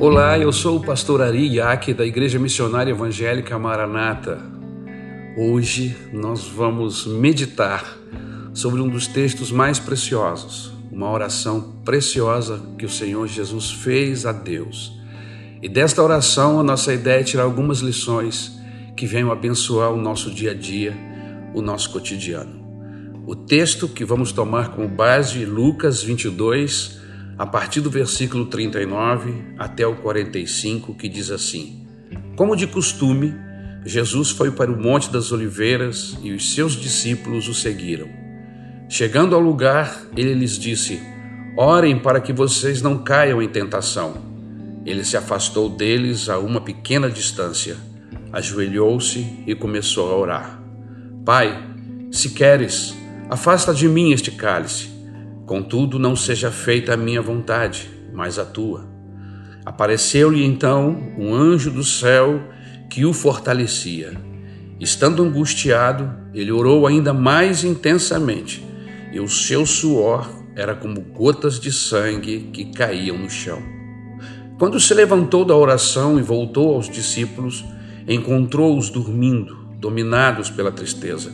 Olá, eu sou o pastor Ari Iaque da Igreja Missionária Evangélica Maranata. Hoje nós vamos meditar sobre um dos textos mais preciosos, uma oração preciosa que o Senhor Jesus fez a Deus. E desta oração a nossa ideia é tirar algumas lições que venham abençoar o nosso dia a dia, o nosso cotidiano. O texto que vamos tomar como base Lucas 22, a partir do versículo 39 até o 45, que diz assim: Como de costume, Jesus foi para o Monte das Oliveiras e os seus discípulos o seguiram. Chegando ao lugar, ele lhes disse: Orem para que vocês não caiam em tentação. Ele se afastou deles a uma pequena distância, ajoelhou-se e começou a orar: Pai, se queres, afasta de mim este cálice. Contudo, não seja feita a minha vontade, mas a tua. Apareceu-lhe então um anjo do céu que o fortalecia. Estando angustiado, ele orou ainda mais intensamente, e o seu suor era como gotas de sangue que caíam no chão. Quando se levantou da oração e voltou aos discípulos, encontrou-os dormindo, dominados pela tristeza.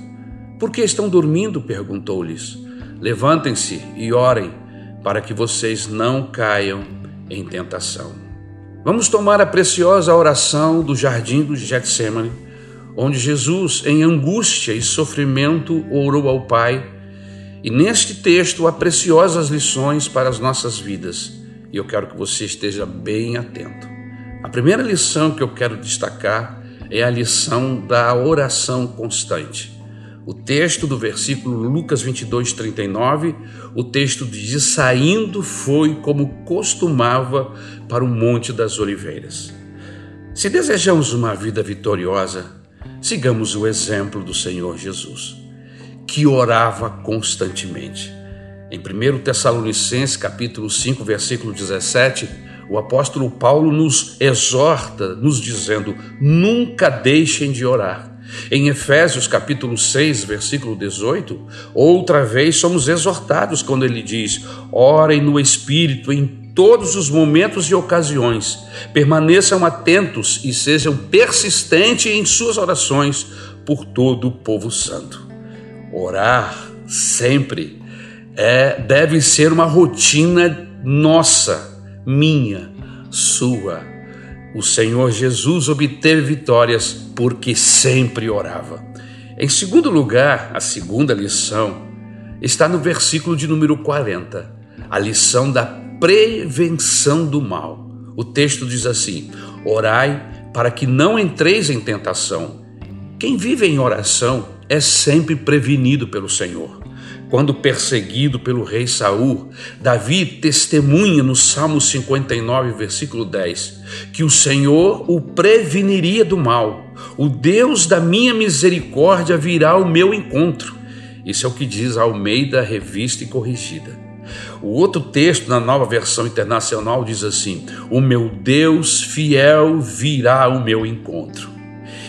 Por que estão dormindo? perguntou-lhes. Levantem-se e orem para que vocês não caiam em tentação. Vamos tomar a preciosa oração do jardim do Getsemane, onde Jesus, em angústia e sofrimento, orou ao Pai. E neste texto há preciosas lições para as nossas vidas, e eu quero que você esteja bem atento. A primeira lição que eu quero destacar é a lição da oração constante. O texto do versículo Lucas 22, 39, o texto diz: Saindo foi como costumava para o Monte das Oliveiras. Se desejamos uma vida vitoriosa, sigamos o exemplo do Senhor Jesus, que orava constantemente. Em 1 Tessalonicenses, capítulo 5, versículo 17, o apóstolo Paulo nos exorta, nos dizendo: nunca deixem de orar. Em Efésios capítulo 6, versículo 18, outra vez somos exortados quando ele diz: orem no Espírito em todos os momentos e ocasiões, permaneçam atentos e sejam persistentes em suas orações por todo o povo santo. Orar sempre é, deve ser uma rotina nossa, minha, sua o Senhor Jesus obteve vitórias porque sempre orava. Em segundo lugar, a segunda lição está no versículo de número 40, a lição da prevenção do mal. O texto diz assim: Orai para que não entreis em tentação. Quem vive em oração é sempre prevenido pelo Senhor. Quando perseguido pelo rei Saul, Davi testemunha no Salmo 59, versículo 10, que o Senhor o preveniria do mal. O Deus da minha misericórdia virá ao meu encontro. Isso é o que diz Almeida Revista e Corrigida. O outro texto, na nova versão internacional, diz assim: O meu Deus fiel virá ao meu encontro.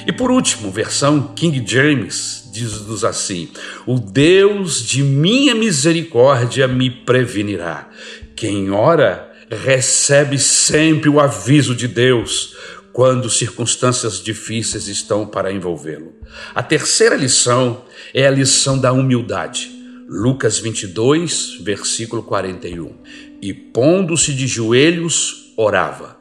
E por último, versão King James, diz-nos assim: O Deus de minha misericórdia me prevenirá. Quem ora recebe sempre o aviso de Deus quando circunstâncias difíceis estão para envolvê-lo. A terceira lição é a lição da humildade. Lucas 22, versículo 41. E pondo-se de joelhos, orava.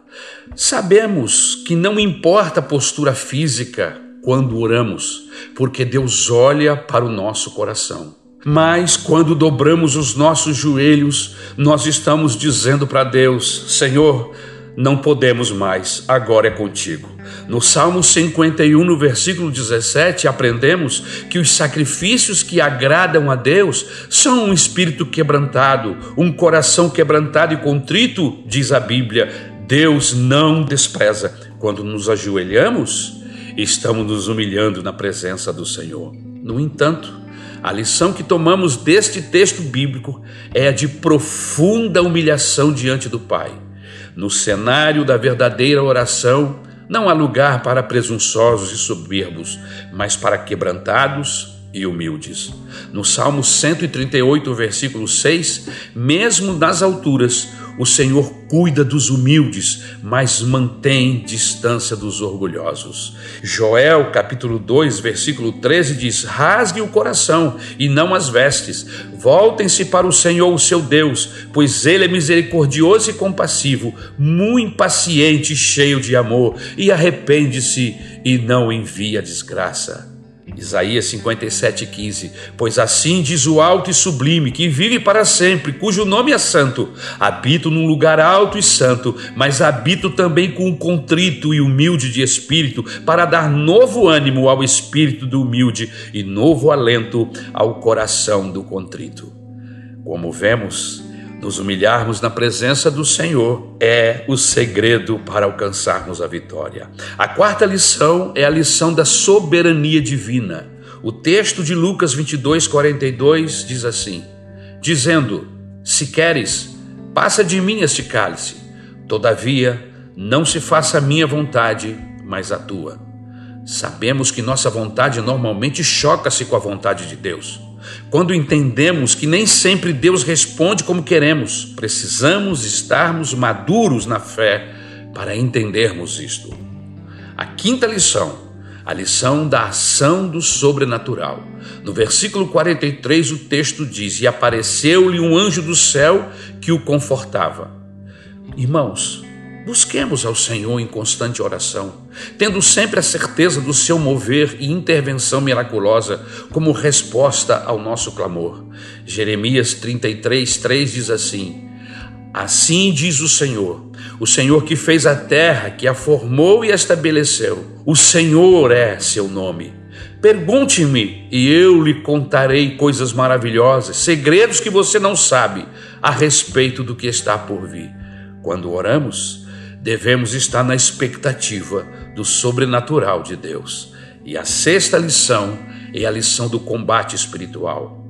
Sabemos que não importa a postura física quando oramos, porque Deus olha para o nosso coração. Mas quando dobramos os nossos joelhos, nós estamos dizendo para Deus: Senhor, não podemos mais, agora é contigo. No Salmo 51, no versículo 17, aprendemos que os sacrifícios que agradam a Deus são um espírito quebrantado, um coração quebrantado e contrito, diz a Bíblia. Deus não despreza. Quando nos ajoelhamos, estamos nos humilhando na presença do Senhor. No entanto, a lição que tomamos deste texto bíblico é a de profunda humilhação diante do Pai. No cenário da verdadeira oração, não há lugar para presunçosos e soberbos, mas para quebrantados e humildes. No Salmo 138, versículo 6, mesmo nas alturas, O Senhor cuida dos humildes, mas mantém distância dos orgulhosos. Joel, capítulo 2, versículo 13 diz: Rasgue o coração e não as vestes. Voltem-se para o Senhor, o seu Deus, pois ele é misericordioso e compassivo, muito paciente e cheio de amor, e arrepende-se e não envia desgraça. Isaías 57,15 Pois assim diz o alto e sublime, que vive para sempre, cujo nome é santo. Habito num lugar alto e santo, mas habito também com o contrito e humilde de espírito, para dar novo ânimo ao espírito do humilde e novo alento ao coração do contrito. Como vemos, nos humilharmos na presença do Senhor é o segredo para alcançarmos a vitória. A quarta lição é a lição da soberania divina. O texto de Lucas 22, 42 diz assim: Dizendo: Se queres, passa de mim este cálice, todavia, não se faça a minha vontade, mas a tua. Sabemos que nossa vontade normalmente choca-se com a vontade de Deus. Quando entendemos que nem sempre Deus responde como queremos, precisamos estarmos maduros na fé para entendermos isto. A quinta lição, a lição da ação do sobrenatural. No versículo 43, o texto diz: E apareceu-lhe um anjo do céu que o confortava. Irmãos, Busquemos ao Senhor em constante oração, tendo sempre a certeza do seu mover e intervenção miraculosa como resposta ao nosso clamor. Jeremias 33, 3 diz assim: Assim diz o Senhor, o Senhor que fez a terra, que a formou e a estabeleceu. O Senhor é seu nome. Pergunte-me e eu lhe contarei coisas maravilhosas, segredos que você não sabe a respeito do que está por vir. Quando oramos, devemos estar na expectativa do sobrenatural de Deus. E a sexta lição é a lição do combate espiritual.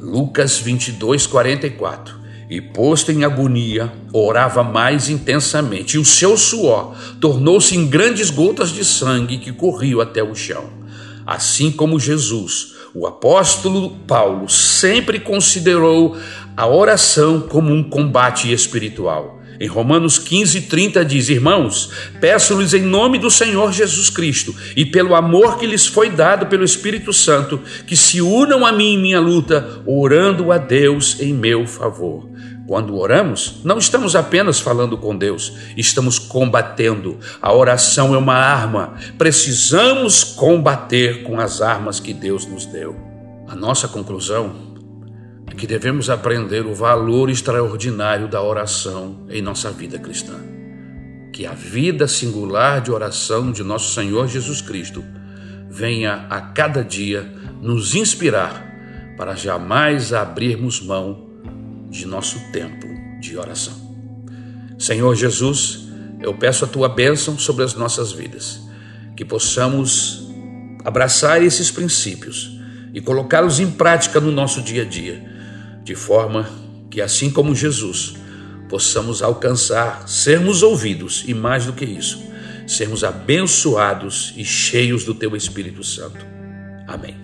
Lucas 22, 44. E posto em agonia, orava mais intensamente, e o seu suor tornou-se em grandes gotas de sangue que corriam até o chão. Assim como Jesus, o apóstolo Paulo sempre considerou a oração como um combate espiritual. Em Romanos 15, 30 diz: Irmãos, peço-lhes em nome do Senhor Jesus Cristo e pelo amor que lhes foi dado pelo Espírito Santo, que se unam a mim em minha luta, orando a Deus em meu favor. Quando oramos, não estamos apenas falando com Deus, estamos combatendo. A oração é uma arma. Precisamos combater com as armas que Deus nos deu. A nossa conclusão que devemos aprender o valor extraordinário da oração em nossa vida cristã. Que a vida singular de oração de nosso Senhor Jesus Cristo venha a cada dia nos inspirar para jamais abrirmos mão de nosso tempo de oração. Senhor Jesus, eu peço a tua bênção sobre as nossas vidas, que possamos abraçar esses princípios e colocá-los em prática no nosso dia a dia de forma que, assim como Jesus, possamos alcançar, sermos ouvidos e, mais do que isso, sermos abençoados e cheios do Teu Espírito Santo. Amém.